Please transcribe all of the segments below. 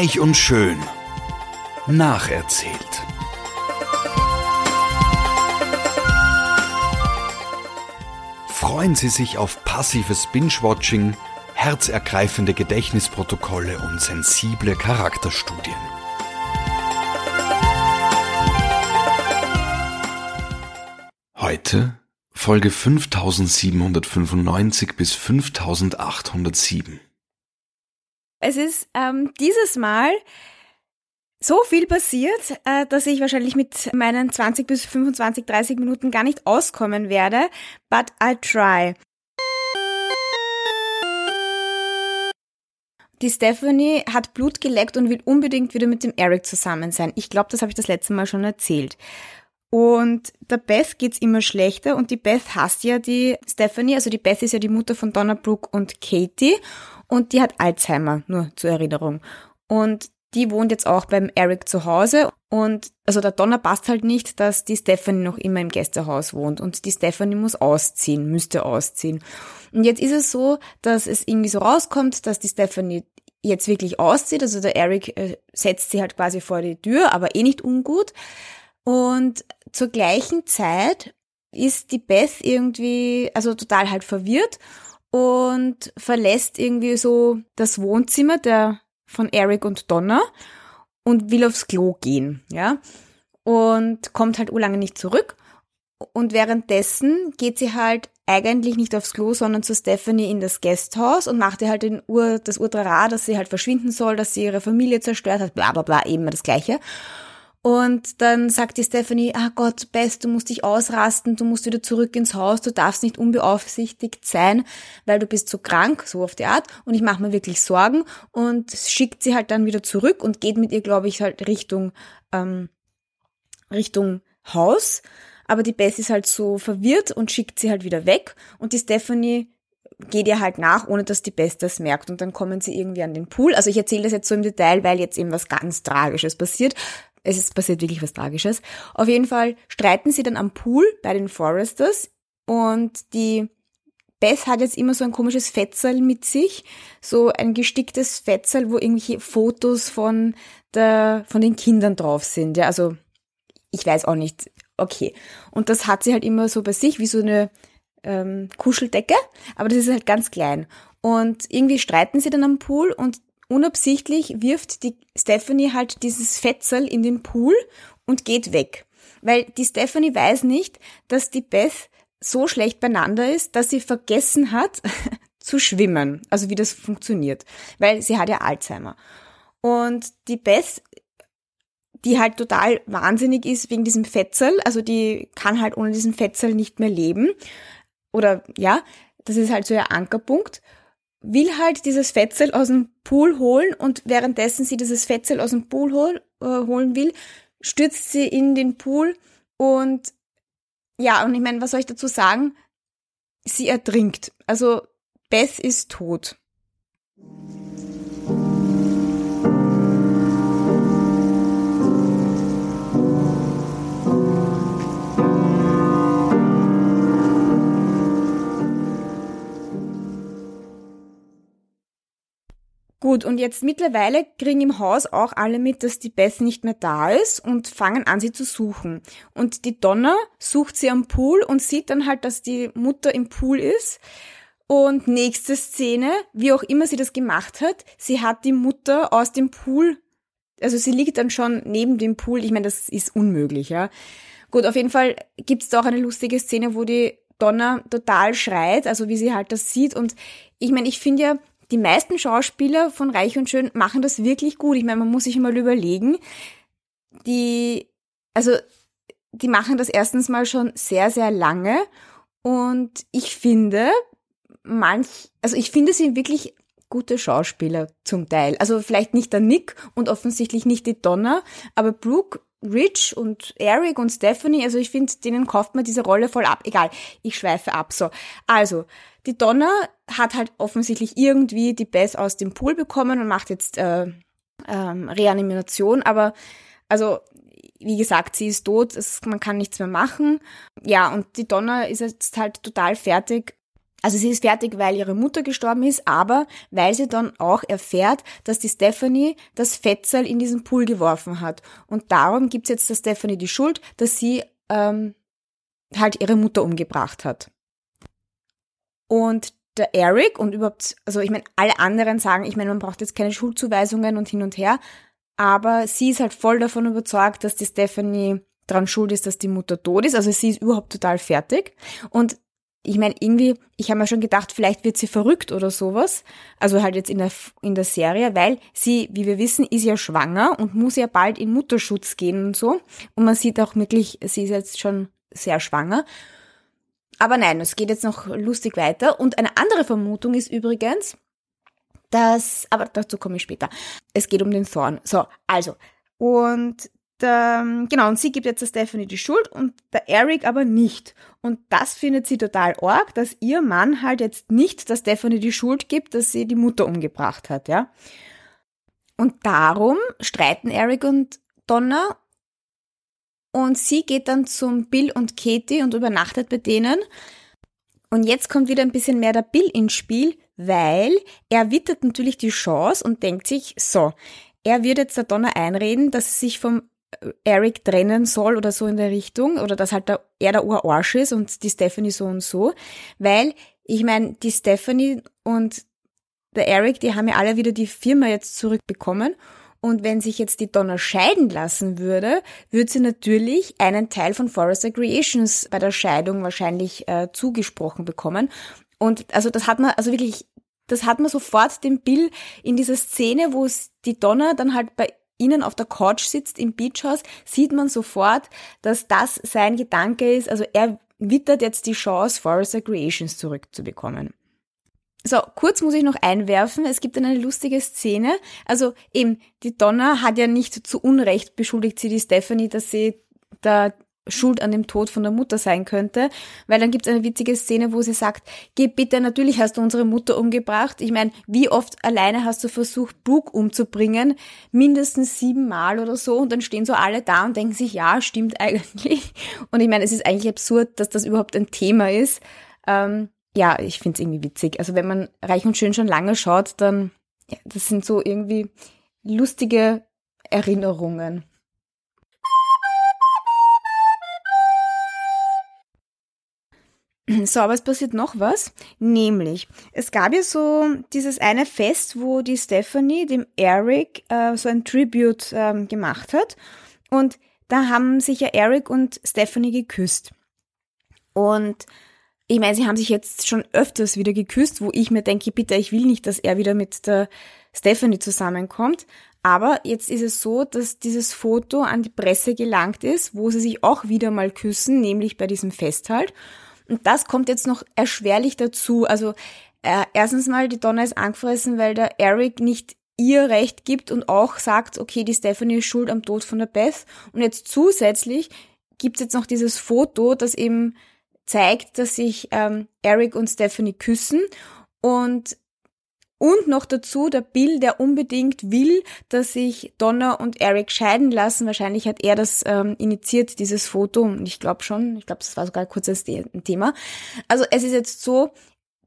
Reich und schön. Nacherzählt. Freuen Sie sich auf passives Binge-Watching, herzergreifende Gedächtnisprotokolle und sensible Charakterstudien. Heute Folge 5795 bis 5807. Es ist ähm, dieses Mal so viel passiert, äh, dass ich wahrscheinlich mit meinen 20 bis 25, 30 Minuten gar nicht auskommen werde. But I'll try. Die Stephanie hat Blut geleckt und will unbedingt wieder mit dem Eric zusammen sein. Ich glaube, das habe ich das letzte Mal schon erzählt. Und der Beth geht's immer schlechter und die Beth hasst ja die Stephanie, also die Beth ist ja die Mutter von Donna Brooke und Katie und die hat Alzheimer, nur zur Erinnerung. Und die wohnt jetzt auch beim Eric zu Hause und also der Donner passt halt nicht, dass die Stephanie noch immer im Gästehaus wohnt und die Stephanie muss ausziehen, müsste ausziehen. Und jetzt ist es so, dass es irgendwie so rauskommt, dass die Stephanie jetzt wirklich auszieht, also der Eric äh, setzt sie halt quasi vor die Tür, aber eh nicht ungut. Und zur gleichen Zeit ist die Beth irgendwie, also total halt verwirrt und verlässt irgendwie so das Wohnzimmer der von Eric und Donna und will aufs Klo gehen, ja. Und kommt halt urlange nicht zurück. Und währenddessen geht sie halt eigentlich nicht aufs Klo, sondern zu Stephanie in das Gasthaus und macht ihr halt den Ur, das Urtrara, dass sie halt verschwinden soll, dass sie ihre Familie zerstört hat, bla bla bla, eben das Gleiche. Und dann sagt die Stephanie, ah Gott, Best, du musst dich ausrasten, du musst wieder zurück ins Haus, du darfst nicht unbeaufsichtigt sein, weil du bist so krank, so auf die Art. Und ich mache mir wirklich Sorgen und schickt sie halt dann wieder zurück und geht mit ihr, glaube ich, halt Richtung, ähm, Richtung Haus. Aber die Bess ist halt so verwirrt und schickt sie halt wieder weg. Und die Stephanie geht ihr halt nach, ohne dass die Bess das merkt. Und dann kommen sie irgendwie an den Pool. Also ich erzähle das jetzt so im Detail, weil jetzt eben was ganz Tragisches passiert es ist passiert wirklich was Tragisches. Auf jeden Fall streiten sie dann am Pool bei den Foresters und die Beth hat jetzt immer so ein komisches Fetzel mit sich, so ein gesticktes Fetzel, wo irgendwelche Fotos von der, von den Kindern drauf sind. Ja, also ich weiß auch nicht. Okay. Und das hat sie halt immer so bei sich, wie so eine ähm, Kuscheldecke, aber das ist halt ganz klein. Und irgendwie streiten sie dann am Pool und unabsichtlich wirft die Stephanie halt dieses Fetzel in den Pool und geht weg. Weil die Stephanie weiß nicht, dass die Beth so schlecht beieinander ist, dass sie vergessen hat zu schwimmen. Also wie das funktioniert. Weil sie hat ja Alzheimer. Und die Beth, die halt total wahnsinnig ist wegen diesem Fetzel, also die kann halt ohne diesen Fetzel nicht mehr leben. Oder ja, das ist halt so ihr Ankerpunkt will halt dieses Fetzel aus dem Pool holen und währenddessen sie dieses Fetzel aus dem Pool hol, äh, holen will, stürzt sie in den Pool und ja, und ich meine, was soll ich dazu sagen? Sie ertrinkt. Also Beth ist tot. Gut, und jetzt mittlerweile kriegen im Haus auch alle mit, dass die Beth nicht mehr da ist und fangen an, sie zu suchen. Und die Donna sucht sie am Pool und sieht dann halt, dass die Mutter im Pool ist. Und nächste Szene, wie auch immer sie das gemacht hat, sie hat die Mutter aus dem Pool, also sie liegt dann schon neben dem Pool. Ich meine, das ist unmöglich, ja. Gut, auf jeden Fall gibt's da auch eine lustige Szene, wo die Donna total schreit, also wie sie halt das sieht. Und ich meine, ich finde ja, die meisten Schauspieler von Reich und Schön machen das wirklich gut. Ich meine, man muss sich mal überlegen, die, also, die machen das erstens mal schon sehr, sehr lange und ich finde, manch, also ich finde, sie wirklich gute Schauspieler zum Teil. Also vielleicht nicht der Nick und offensichtlich nicht die Donna, aber Brooke Rich und Eric und Stephanie, also ich finde, denen kauft man diese Rolle voll ab. Egal, ich schweife ab. So, also die Donna hat halt offensichtlich irgendwie die Bess aus dem Pool bekommen und macht jetzt äh, ähm, Reanimation, aber also wie gesagt, sie ist tot, es, man kann nichts mehr machen. Ja, und die Donna ist jetzt halt total fertig Also sie ist fertig, weil ihre Mutter gestorben ist, aber weil sie dann auch erfährt, dass die Stephanie das Fetzel in diesen Pool geworfen hat. Und darum gibt's jetzt der Stephanie die Schuld, dass sie ähm, halt ihre Mutter umgebracht hat. Und der Eric und überhaupt, also ich meine, alle anderen sagen, ich meine, man braucht jetzt keine Schuldzuweisungen und hin und her, aber sie ist halt voll davon überzeugt, dass die Stephanie dran schuld ist, dass die Mutter tot ist. Also sie ist überhaupt total fertig. Und ich meine, irgendwie, ich habe mir schon gedacht, vielleicht wird sie verrückt oder sowas. Also halt jetzt in der, in der Serie, weil sie, wie wir wissen, ist ja schwanger und muss ja bald in Mutterschutz gehen und so. Und man sieht auch wirklich, sie ist jetzt schon sehr schwanger. Aber nein, es geht jetzt noch lustig weiter. Und eine andere Vermutung ist übrigens, dass, aber dazu komme ich später. Es geht um den Thorn. So, also. Und der, genau, und sie gibt jetzt der Stephanie die Schuld und der Eric aber nicht. Und das findet sie total arg, dass ihr Mann halt jetzt nicht der Stephanie die Schuld gibt, dass sie die Mutter umgebracht hat, ja. Und darum streiten Eric und Donna und sie geht dann zum Bill und Katie und übernachtet bei denen. Und jetzt kommt wieder ein bisschen mehr der Bill ins Spiel, weil er wittert natürlich die Chance und denkt sich, so, er wird jetzt der Donna einreden, dass sie sich vom Eric trennen soll oder so in der Richtung oder dass halt der, er der Urarsch ist und die Stephanie so und so, weil ich meine, die Stephanie und der Eric, die haben ja alle wieder die Firma jetzt zurückbekommen und wenn sich jetzt die Donna scheiden lassen würde, würde sie natürlich einen Teil von Forest Creations bei der Scheidung wahrscheinlich äh, zugesprochen bekommen. Und also das hat man, also wirklich, das hat man sofort den Bill in dieser Szene, wo es die Donna dann halt bei ihnen auf der Couch sitzt im Beachhaus, sieht man sofort, dass das sein Gedanke ist. Also er wittert jetzt die Chance, Forrester Creations zurückzubekommen. So, kurz muss ich noch einwerfen, es gibt eine lustige Szene. Also eben, die Donna hat ja nicht zu Unrecht beschuldigt sie die Stephanie, dass sie da schuld an dem Tod von der Mutter sein könnte, weil dann gibt es eine witzige Szene, wo sie sagt, geh bitte, natürlich hast du unsere Mutter umgebracht. Ich meine, wie oft alleine hast du versucht, Brooke umzubringen? Mindestens siebenmal oder so und dann stehen so alle da und denken sich, ja, stimmt eigentlich. Und ich meine, es ist eigentlich absurd, dass das überhaupt ein Thema ist. Ähm, ja, ich finde es irgendwie witzig. Also wenn man Reich und Schön schon lange schaut, dann, ja, das sind so irgendwie lustige Erinnerungen. So, aber es passiert noch was, nämlich es gab ja so dieses eine Fest, wo die Stephanie dem Eric äh, so ein Tribute ähm, gemacht hat und da haben sich ja Eric und Stephanie geküsst. Und ich meine, sie haben sich jetzt schon öfters wieder geküsst, wo ich mir denke, bitte, ich will nicht, dass er wieder mit der Stephanie zusammenkommt. Aber jetzt ist es so, dass dieses Foto an die Presse gelangt ist, wo sie sich auch wieder mal küssen, nämlich bei diesem Fest halt. Und das kommt jetzt noch erschwerlich dazu. Also äh, erstens mal, die Donna ist angefressen, weil der Eric nicht ihr Recht gibt und auch sagt, okay, die Stephanie ist schuld am Tod von der Beth. Und jetzt zusätzlich gibt's jetzt noch dieses Foto, das eben zeigt, dass sich ähm, Eric und Stephanie küssen und und noch dazu der Bill, der unbedingt will, dass sich Donna und Eric scheiden lassen. Wahrscheinlich hat er das ähm, initiiert, dieses Foto. Und ich glaube schon, ich glaube, das war sogar kurz ein Thema. Also es ist jetzt so,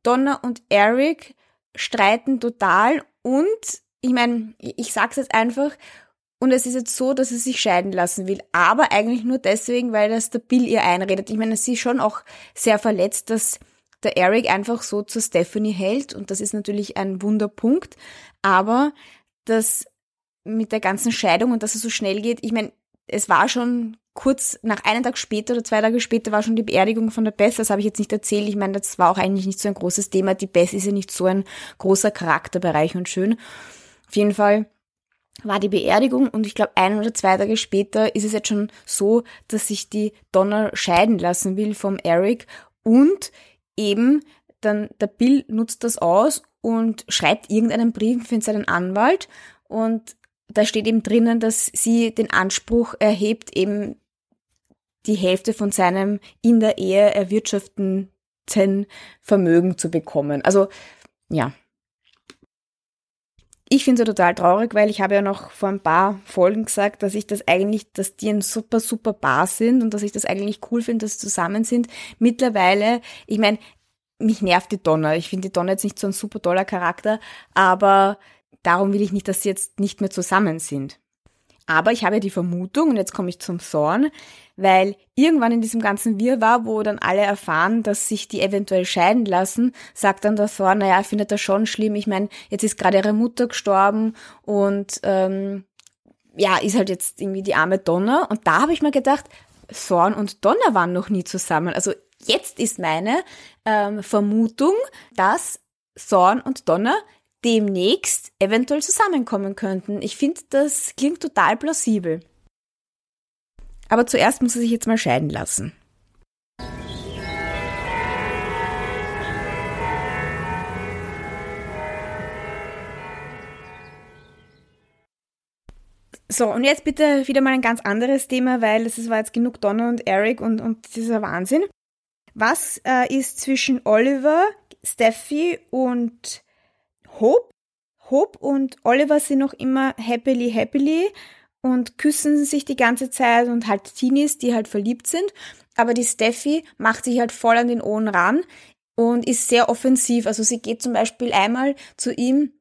Donna und Eric streiten total und ich meine, ich sag's jetzt einfach, und es ist jetzt so, dass sie sich scheiden lassen will. Aber eigentlich nur deswegen, weil das der Bill ihr einredet. Ich meine, sie ist schon auch sehr verletzt, dass der Eric einfach so zu Stephanie hält und das ist natürlich ein Wunderpunkt. Aber das mit der ganzen Scheidung und dass es so schnell geht, ich meine, es war schon kurz nach einem Tag später oder zwei Tage später war schon die Beerdigung von der Beth, das habe ich jetzt nicht erzählt. Ich meine, das war auch eigentlich nicht so ein großes Thema. Die Beth ist ja nicht so ein großer Charakterbereich und schön. Auf jeden Fall war die Beerdigung und ich glaube ein oder zwei Tage später ist es jetzt schon so, dass sich die Donna scheiden lassen will vom Eric und eben dann der Bill nutzt das aus und schreibt irgendeinen Brief für seinen Anwalt und da steht eben drinnen, dass sie den Anspruch erhebt, eben die Hälfte von seinem in der Ehe erwirtschafteten Vermögen zu bekommen. Also ja. Ich finde es ja total traurig, weil ich habe ja noch vor ein paar Folgen gesagt, dass ich das eigentlich, dass die ein super, super Paar sind und dass ich das eigentlich cool finde, dass sie zusammen sind. Mittlerweile, ich meine, mich nervt die Donna. Ich finde die Donna jetzt nicht so ein super toller Charakter, aber darum will ich nicht, dass sie jetzt nicht mehr zusammen sind. Aber ich habe ja die Vermutung, und jetzt komme ich zum Thorn, weil irgendwann in diesem ganzen Wirrwarr, wo dann alle erfahren, dass sich die eventuell scheiden lassen, sagt dann der Thorn, naja, er findet das schon schlimm. Ich meine, jetzt ist gerade ihre Mutter gestorben und ähm, ja, ist halt jetzt irgendwie die arme Donna. Und da habe ich mir gedacht, Thorn und Donna waren noch nie zusammen. Also jetzt ist meine ähm, Vermutung, dass Thorn und Donna demnächst eventuell zusammenkommen könnten. Ich finde, das klingt total plausibel. Aber zuerst muss er sich jetzt mal scheiden lassen. So, und jetzt bitte wieder mal ein ganz anderes Thema, weil es war jetzt genug Donna und Eric und, und dieser Wahnsinn. Was äh, ist zwischen Oliver, Steffi und Hope? Hope und Oliver sind noch immer happily, happily und küssen sich die ganze Zeit und halt Teenies, die halt verliebt sind. Aber die Steffi macht sich halt voll an den Ohren ran und ist sehr offensiv. Also sie geht zum Beispiel einmal zu ihm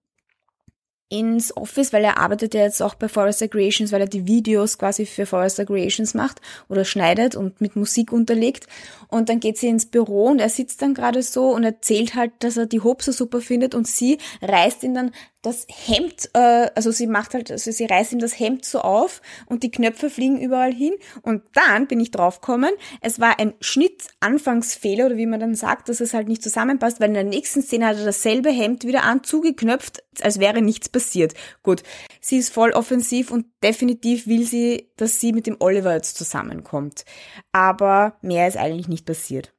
ins Office, weil er arbeitet ja jetzt auch bei Forrester Creations, weil er die Videos quasi für Forrester Creations macht oder schneidet und mit Musik unterlegt. Und dann geht sie ins Büro und er sitzt dann gerade so und erzählt halt, dass er die Hope so super findet und sie reißt ihn dann das Hemd, äh, also sie macht halt, also sie reißt ihm das Hemd so auf und die Knöpfe fliegen überall hin. Und dann bin ich draufgekommen, es war ein Schnitt-Anfangsfehler oder wie man dann sagt, dass es halt nicht zusammenpasst, weil in der nächsten Szene hat er dasselbe Hemd wieder an, zugeknöpft, als wäre nichts passiert. Gut, sie ist voll offensiv und definitiv will sie, dass sie mit dem Oliver jetzt zusammenkommt. Aber mehr ist eigentlich nicht passiert.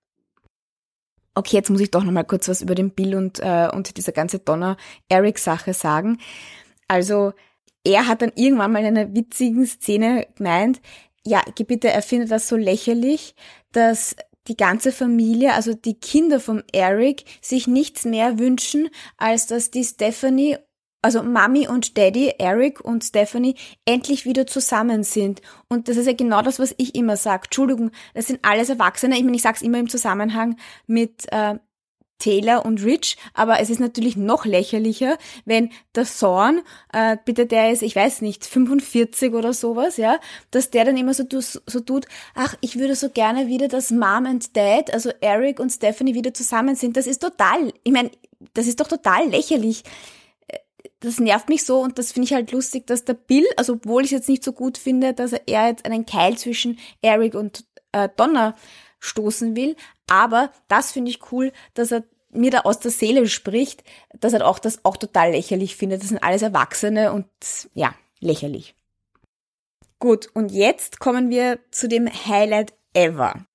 Okay, jetzt muss ich doch noch mal kurz was über den Bill und, äh, und diese ganze Donna-Eric-Sache sagen. Also, er hat dann irgendwann mal in einer witzigen Szene gemeint, ja, bitte, er findet das so lächerlich, dass die ganze Familie, also die Kinder vom Eric, sich nichts mehr wünschen, als dass die Stephanie also Mami und Daddy, Eric und Stephanie, endlich wieder zusammen sind. Und das ist ja genau das, was ich immer sage. Entschuldigung, das sind alles Erwachsene. Ich meine, ich sage es immer im Zusammenhang mit äh, Taylor und Rich, aber es ist natürlich noch lächerlicher, wenn der Thorn, äh, bitte der ist, ich weiß nicht, 45 oder sowas, ja, dass der dann immer so, so tut, ach, ich würde so gerne wieder, dass Mom und Dad, also Eric und Stephanie wieder zusammen sind. Das ist total, ich meine, das ist doch total lächerlich das nervt mich so und das finde ich halt lustig, dass der Bill, also obwohl ich es jetzt nicht so gut finde, dass er jetzt einen Keil zwischen Eric und äh, Donna stoßen will, aber das finde ich cool, dass er mir da aus der Seele spricht, dass er auch das auch total lächerlich findet. Das sind alles Erwachsene und ja, lächerlich. Gut, und jetzt kommen wir zu dem Highlight ever.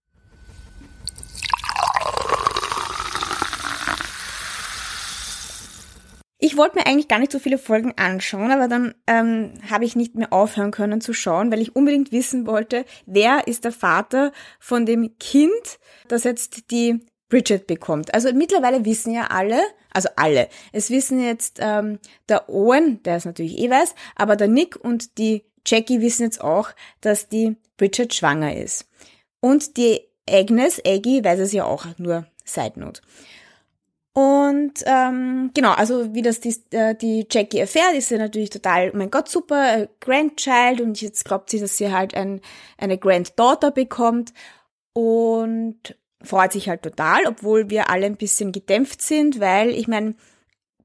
Ich wollte mir eigentlich gar nicht so viele Folgen anschauen, aber dann ähm, habe ich nicht mehr aufhören können zu schauen, weil ich unbedingt wissen wollte, wer ist der Vater von dem Kind, das jetzt die Bridget bekommt. Also mittlerweile wissen ja alle, also alle, es wissen jetzt ähm, der Owen, der es natürlich eh weiß, aber der Nick und die Jackie wissen jetzt auch, dass die Bridget schwanger ist. Und die Agnes, Aggie, weiß es ja auch, nur Side Note. Und ähm, genau, also wie das die, äh, die Jackie erfährt, ist sie natürlich total, oh mein Gott, super, äh, Grandchild und jetzt glaubt sie, dass sie halt ein, eine Granddaughter bekommt und freut sich halt total, obwohl wir alle ein bisschen gedämpft sind, weil ich meine,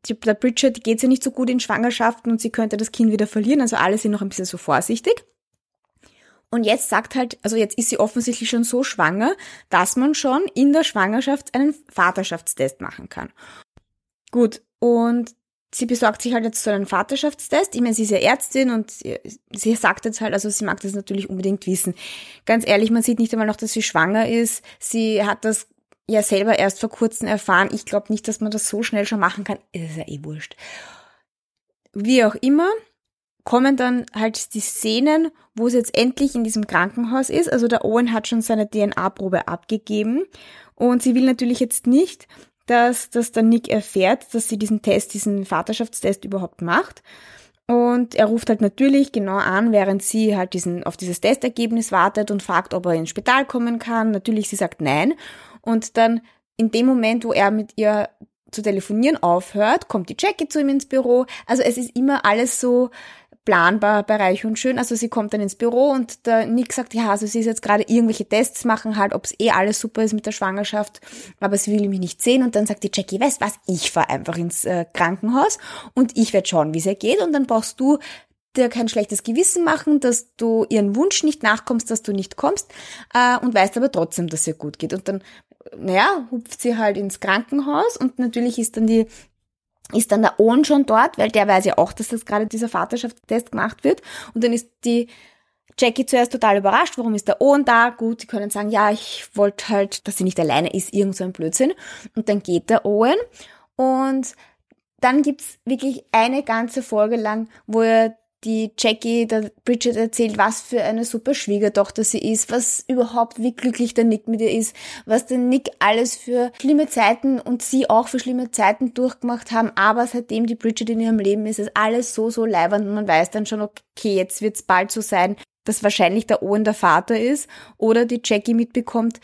der Bridget geht ja nicht so gut in Schwangerschaften und sie könnte das Kind wieder verlieren, also alle sind noch ein bisschen so vorsichtig. Und jetzt sagt halt, also jetzt ist sie offensichtlich schon so schwanger, dass man schon in der Schwangerschaft einen Vaterschaftstest machen kann. Gut, und sie besorgt sich halt jetzt so einen Vaterschaftstest. Ich meine, sie ist ja Ärztin und sie sagt jetzt halt, also sie mag das natürlich unbedingt wissen. Ganz ehrlich, man sieht nicht einmal noch, dass sie schwanger ist. Sie hat das ja selber erst vor kurzem erfahren. Ich glaube nicht, dass man das so schnell schon machen kann. Es ist ja eh wurscht. Wie auch immer, kommen dann halt die Szenen, wo es jetzt endlich in diesem Krankenhaus ist. Also der Owen hat schon seine DNA-Probe abgegeben und sie will natürlich jetzt nicht, dass, dass der Nick erfährt, dass sie diesen Test, diesen Vaterschaftstest überhaupt macht. Und er ruft halt natürlich genau an, während sie halt diesen, auf dieses Testergebnis wartet und fragt, ob er ins Spital kommen kann. Natürlich, sie sagt nein. Und dann in dem Moment, wo er mit ihr zu telefonieren aufhört, kommt die Jackie zu ihm ins Büro. Also es ist immer alles so planbar bei Reich und Schön. Also sie kommt dann ins Büro und der Nick sagt, ja, also sie ist jetzt gerade irgendwelche Tests machen halt, ob es eh alles super ist mit der Schwangerschaft, aber sie will mich nicht sehen. Und dann sagt die Jackie, weißt was, ich fahr einfach ins äh, Krankenhaus und ich werde schauen, wie es ihr geht und dann brauchst du dir kein schlechtes Gewissen machen, dass du ihren Wunsch nicht nachkommst, dass du nicht kommst äh, und weißt aber trotzdem, dass ihr gut geht. Und dann, naja, hupft sie halt ins Krankenhaus und natürlich ist dann die ist dann der Owen schon dort, weil der weiß ja auch, dass das gerade dieser Vaterschaftstest gemacht wird. Und dann ist die Jackie zuerst total überrascht, warum ist der Owen da? Gut, sie können sagen, ja, ich wollte halt, dass sie nicht alleine ist, irgend so ein Blödsinn. Und dann geht der Owen und dann gibt's wirklich eine ganze Folge lang, wo er die Jackie, der Bridget erzählt, was für eine super Schwiegertochter sie ist, was überhaupt, wie glücklich der Nick mit ihr ist, was der Nick alles für schlimme Zeiten und sie auch für schlimme Zeiten durchgemacht haben, aber seitdem die Bridget in ihrem Leben ist, ist alles so, so leibernd und man weiß dann schon, okay, jetzt wird's bald so sein, dass wahrscheinlich der Owen der Vater ist oder die Jackie mitbekommt,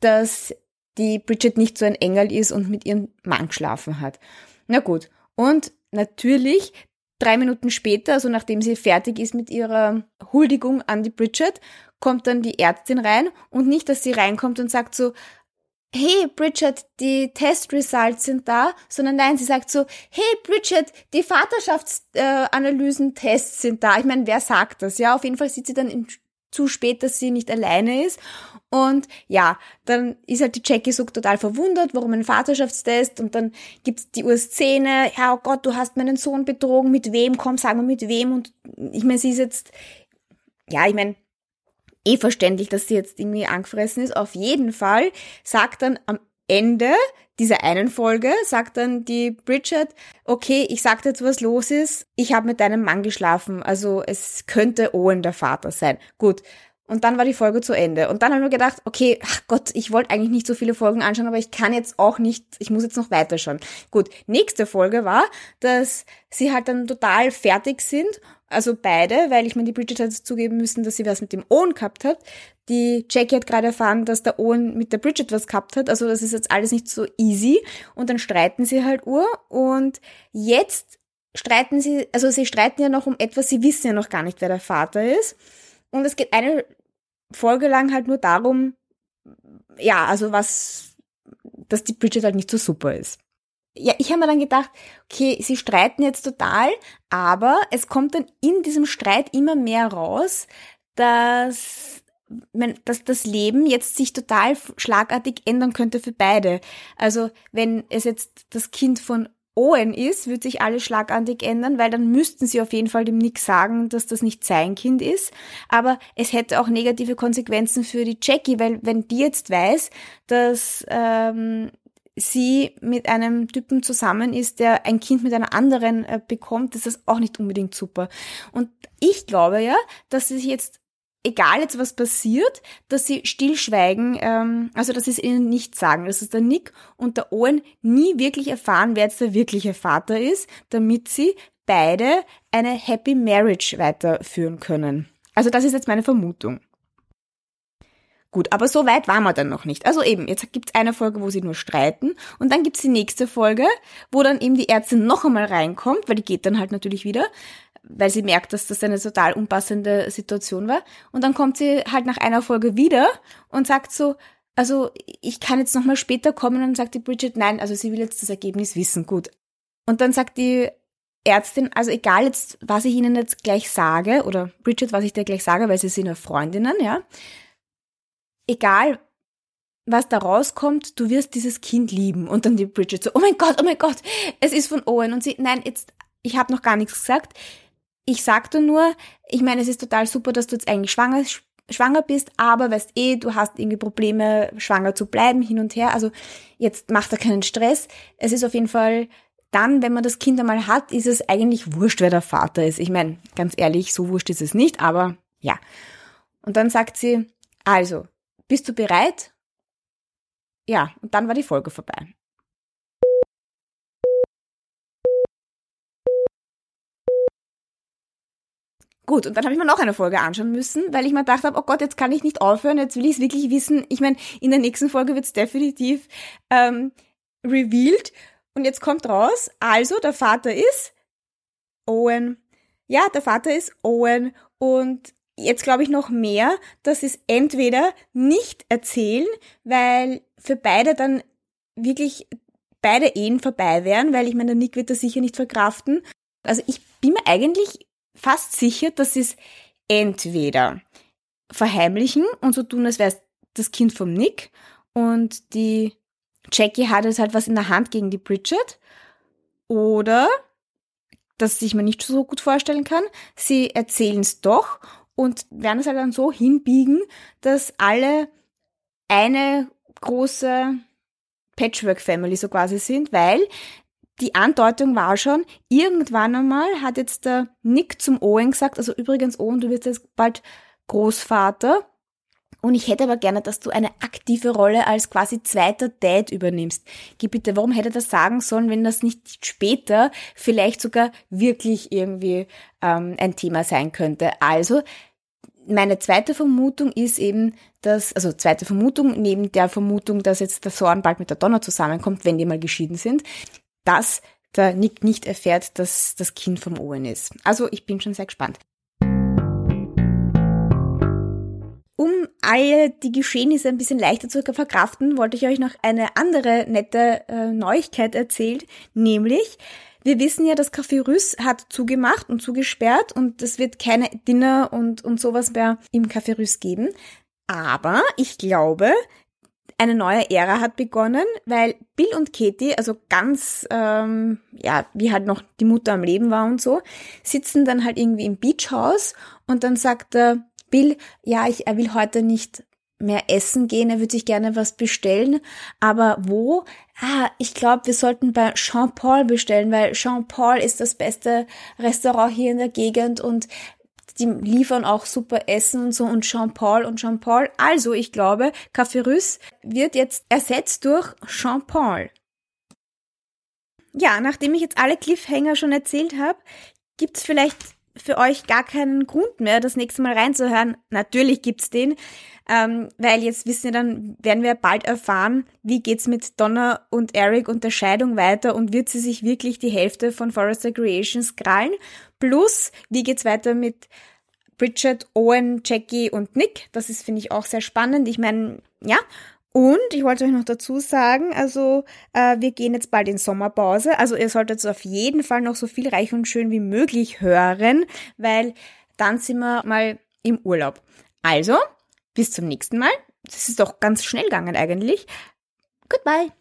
dass die Bridget nicht so ein Engel ist und mit ihrem Mann geschlafen hat. Na gut. Und natürlich Drei Minuten später, also nachdem sie fertig ist mit ihrer Huldigung an die Bridget, kommt dann die Ärztin rein und nicht, dass sie reinkommt und sagt so, hey Bridget, die Testresults sind da, sondern nein, sie sagt so, hey Bridget, die Vaterschaftsanalysen-Tests sind da. Ich meine, wer sagt das? Ja, auf jeden Fall sieht sie dann zu spät, dass sie nicht alleine ist. Und ja, dann ist halt die Jackie so total verwundert, warum ein Vaterschaftstest und dann gibt's die Urszene, ja, oh Gott, du hast meinen Sohn betrogen, mit wem, komm, sag mal mit wem und ich meine, sie ist jetzt, ja, ich meine, eh verständlich, dass sie jetzt irgendwie angefressen ist. Auf jeden Fall sagt dann am Ende dieser einen Folge sagt dann die Bridget, okay, ich sag dir jetzt, was los ist. Ich habe mit deinem Mann geschlafen. Also es könnte Owen der Vater sein. Gut. Und dann war die Folge zu Ende. Und dann habe ich mir gedacht, okay, ach Gott, ich wollte eigentlich nicht so viele Folgen anschauen, aber ich kann jetzt auch nicht, ich muss jetzt noch weiterschauen. Gut, nächste Folge war, dass sie halt dann total fertig sind also beide, weil ich meine, die Bridget hat zugeben müssen, dass sie was mit dem Owen gehabt hat. Die Jackie hat gerade erfahren, dass der Owen mit der Bridget was gehabt hat. Also das ist jetzt alles nicht so easy. Und dann streiten sie halt Ur. Und jetzt streiten sie, also sie streiten ja noch um etwas, sie wissen ja noch gar nicht, wer der Vater ist. Und es geht eine Folge lang halt nur darum, ja, also was, dass die Bridget halt nicht so super ist ja, ich habe mir dann gedacht, okay, sie streiten jetzt total, aber es kommt dann in diesem Streit immer mehr raus, dass dass das Leben jetzt sich total schlagartig ändern könnte für beide. Also wenn es jetzt das Kind von Owen ist, wird sich alles schlagartig ändern, weil dann müssten sie auf jeden Fall dem Nick sagen, dass das nicht sein Kind ist. Aber es hätte auch negative Konsequenzen für die Jackie, weil wenn die jetzt weiß, dass ähm, sie mit einem Typen zusammen ist, der ein Kind mit einer anderen äh, bekommt, ist das auch nicht unbedingt super. Und ich glaube ja, dass sie sich jetzt egal jetzt was passiert, dass sie stillschweigen, ähm, also dass sie es ihnen nicht sagen, dass es der Nick und der Owen nie wirklich erfahren, wer jetzt der wirkliche Vater ist, damit sie beide eine Happy Marriage weiterführen können. Also das ist jetzt meine Vermutung. Gut, aber so weit waren wir dann noch nicht. Also eben, jetzt gibt's eine Folge, wo sie nur streiten und dann gibt's die nächste Folge, wo dann eben die Ärztin noch einmal reinkommt, weil die geht dann halt natürlich wieder, weil sie merkt, dass das eine total unpassende Situation war. Und dann kommt sie halt nach einer Folge wieder und sagt so, also ich kann jetzt noch mal später kommen und sagt die Bridget, nein, also sie will jetzt das Ergebnis wissen, gut. Und dann sagt die Ärztin, also egal jetzt, was ich Ihnen jetzt gleich sage, oder Bridget, was ich dir gleich sage, weil sie sind ja Freundinnen, ja, egal was da rauskommt, du wirst dieses Kind lieben. Und dann die Bridget so, oh mein Gott, oh mein Gott, es ist von Owen. Und sie, nein, jetzt, ich habe noch gar nichts gesagt. Ich sagte nur, ich meine, es ist total super, dass du jetzt eigentlich schwanger, schwanger bist, aber weißt eh, du hast irgendwie Probleme, schwanger zu bleiben, hin und her. Also jetzt macht er keinen Stress. Es ist auf jeden Fall dann, wenn man das Kind einmal hat, ist es eigentlich wurscht, wer der Vater ist. Ich meine, ganz ehrlich, so wurscht ist es nicht, aber ja. Und dann sagt sie, also, bist du bereit? Ja, und dann war die Folge vorbei. Gut, und dann habe ich mir noch eine Folge anschauen müssen, weil ich mir gedacht habe, oh Gott, jetzt kann ich nicht aufhören, jetzt will ich es wirklich wissen. Ich meine, in der nächsten Folge wird es definitiv ähm, revealed. Und jetzt kommt raus, also der Vater ist Owen. Ja, der Vater ist Owen. Und jetzt glaube ich noch mehr, dass es entweder nicht erzählen, weil für beide dann wirklich beide Ehen vorbei wären, weil ich meine, der Nick wird das sicher nicht verkraften. Also ich bin mir eigentlich fast sicher, dass sie es entweder verheimlichen und so tun, als wäre es das Kind vom Nick und die Jackie hat jetzt halt was in der Hand gegen die Bridget oder, das ich mir nicht so gut vorstellen kann, sie erzählen es doch und werden es halt dann so hinbiegen, dass alle eine große Patchwork-Family so quasi sind, weil die Andeutung war schon, irgendwann einmal hat jetzt der Nick zum Owen gesagt, also übrigens Owen, du wirst jetzt bald Großvater. Und ich hätte aber gerne, dass du eine aktive Rolle als quasi zweiter Dad übernimmst. Gib bitte, warum hätte er das sagen sollen, wenn das nicht später vielleicht sogar wirklich irgendwie ähm, ein Thema sein könnte? Also, meine zweite Vermutung ist eben, dass, also zweite Vermutung, neben der Vermutung, dass jetzt der Sorn bald mit der Donner zusammenkommt, wenn die mal geschieden sind, dass der Nick nicht erfährt, dass das Kind vom Owen ist. Also ich bin schon sehr gespannt. Um all die Geschehnisse ein bisschen leichter zu verkraften, wollte ich euch noch eine andere nette äh, Neuigkeit erzählen, nämlich wir wissen ja, das Café Rüss hat zugemacht und zugesperrt und es wird keine Dinner und, und sowas mehr im Café Rüss geben. Aber ich glaube, eine neue Ära hat begonnen, weil Bill und Katie, also ganz, ähm, ja, wie halt noch die Mutter am Leben war und so, sitzen dann halt irgendwie im Beachhaus und dann sagt der Bill, ja, ich, er will heute nicht mehr essen gehen, er würde sich gerne was bestellen, aber wo? Ah, ich glaube, wir sollten bei Jean Paul bestellen, weil Jean Paul ist das beste Restaurant hier in der Gegend und die liefern auch super Essen und so und Jean Paul und Jean Paul. Also, ich glaube, Café Russe wird jetzt ersetzt durch Jean Paul. Ja, nachdem ich jetzt alle Cliffhanger schon erzählt habe, gibt's vielleicht für euch gar keinen Grund mehr, das nächste Mal reinzuhören. Natürlich gibt's den, ähm, weil jetzt wissen wir dann, werden wir bald erfahren, wie geht's mit Donna und Eric und der Scheidung weiter und wird sie sich wirklich die Hälfte von Forrester Creations krallen? Plus, wie geht's weiter mit Bridget, Owen, Jackie und Nick? Das ist, finde ich, auch sehr spannend. Ich meine, ja, und ich wollte euch noch dazu sagen, also äh, wir gehen jetzt bald in Sommerpause. Also ihr solltet auf jeden Fall noch so viel reich und schön wie möglich hören, weil dann sind wir mal im Urlaub. Also, bis zum nächsten Mal. Das ist doch ganz schnell gegangen eigentlich. Goodbye.